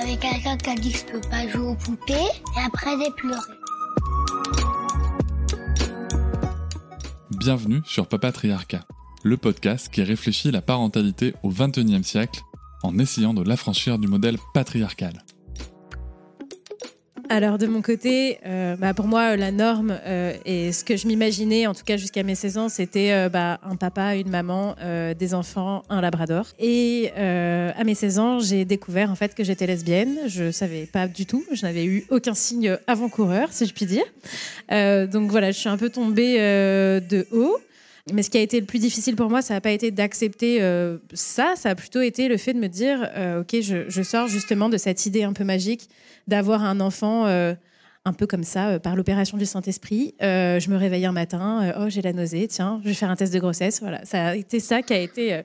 Avec quelqu'un qui a dit que je peux pas jouer aux poupées et après j'ai. Bienvenue sur Papatriarcat, le podcast qui réfléchit la parentalité au XXIe siècle en essayant de l'affranchir du modèle patriarcal. Alors de mon côté, euh, bah, pour moi la norme euh, et ce que je m'imaginais, en tout cas jusqu'à mes 16 ans, c'était euh, bah, un papa, une maman, des enfants, un labrador. Et à mes 16 ans, j'ai découvert en fait que j'étais lesbienne. Je savais pas du tout. Je n'avais eu aucun signe avant-coureur, si je puis dire. donc voilà, je suis un peu tombée de haut. Mais ce qui a été le plus difficile pour moi, ça n'a pas été d'accepter ça, ça a plutôt été le fait de me dire, ok, je, sors justement de cette idée un peu magique d'avoir un enfant euh, un peu comme ça, euh, par l'opération du Saint-Esprit. Euh, je me réveille un matin, oh j'ai la nausée, tiens, je vais faire un test de grossesse. Voilà, ça a été ça qui a été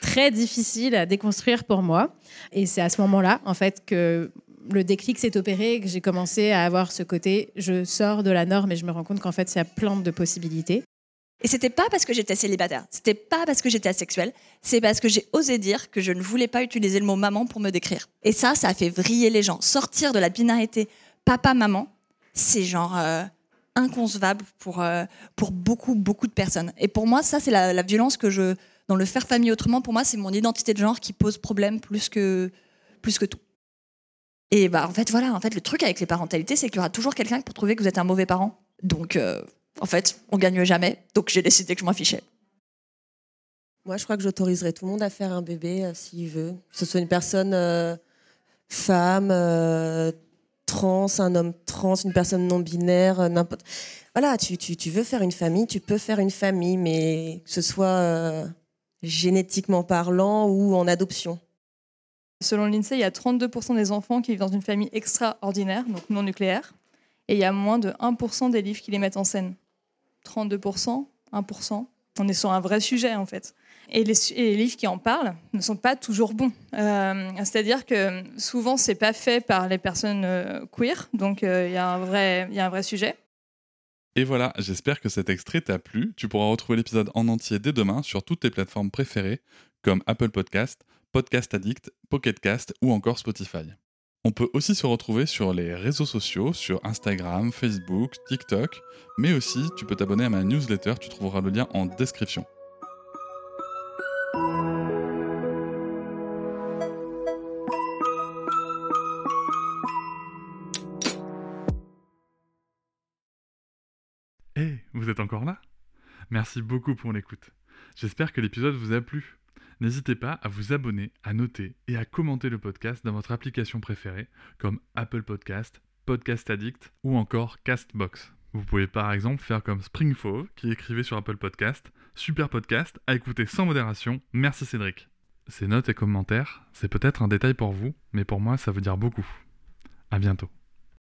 très difficile à déconstruire pour moi. Et c'est à ce moment-là, en fait, que le déclic s'est opéré, que j'ai commencé à avoir ce côté, je sors de la norme et je me rends compte qu'en fait, il y a plein de possibilités. Et c'était pas parce que j'étais célibataire, c'était pas parce que j'étais asexuelle, c'est parce que j'ai osé dire que je ne voulais pas utiliser le mot maman pour me décrire. Et ça, ça a fait vriller les gens. Sortir de la binarité papa-maman, c'est genre euh, inconcevable pour, euh, pour beaucoup, beaucoup de personnes. Et pour moi, ça, c'est la, violence que je. Dans le faire famille autrement, pour moi, c'est mon identité de genre qui pose problème plus que, plus que tout. Et bah, en fait, voilà, en fait, le truc avec les parentalités, c'est qu'il y aura toujours quelqu'un pour trouver que vous êtes un mauvais parent. Donc. Euh, en fait, on gagne jamais. Donc j'ai décidé que je m'en fichais. Moi, je crois que j'autoriserai tout le monde à faire un bébé euh, s'il veut. Que ce soit une personne euh, femme, euh, trans, un homme trans, une personne non binaire, n'importe. Voilà, tu, tu, veux faire une famille, tu peux faire une famille, mais que ce soit génétiquement parlant ou en adoption. Selon l'INSEE, il y a 32% des enfants qui vivent dans une famille extraordinaire, donc non nucléaire, et il y a moins de 1% des livres qui les mettent en scène. 32%, 1%. On est sur un vrai sujet en fait. Et les, livres qui en parlent ne sont pas toujours bons. Euh, c'est-à-dire que souvent, c'est pas fait par les personnes euh, queer, donc euh, il y, a un vrai, sujet. Et voilà, j'espère que cet extrait t'a plu. Tu pourras retrouver l'épisode en entier dès demain sur toutes tes plateformes préférées, comme Apple Podcast, Podcast Addict, Pocket Cast ou encore Spotify. On peut aussi se retrouver sur les réseaux sociaux, sur Instagram, Facebook, TikTok, mais aussi tu peux t'abonner à ma newsletter, tu trouveras le lien en description. Eh, vous êtes encore là? Merci beaucoup pour l'écoute. J'espère que l'épisode vous a plu. N'hésitez pas à vous abonner, à noter et à commenter le podcast dans votre application préférée, comme Apple Podcast, Podcast Addict ou encore Castbox. Vous pouvez par exemple faire comme Springfove qui écrivait sur Apple Podcast Super podcast à écouter sans modération, merci Cédric. Ces notes et commentaires, c'est peut-être un détail pour vous, mais pour moi ça veut dire beaucoup. À bientôt.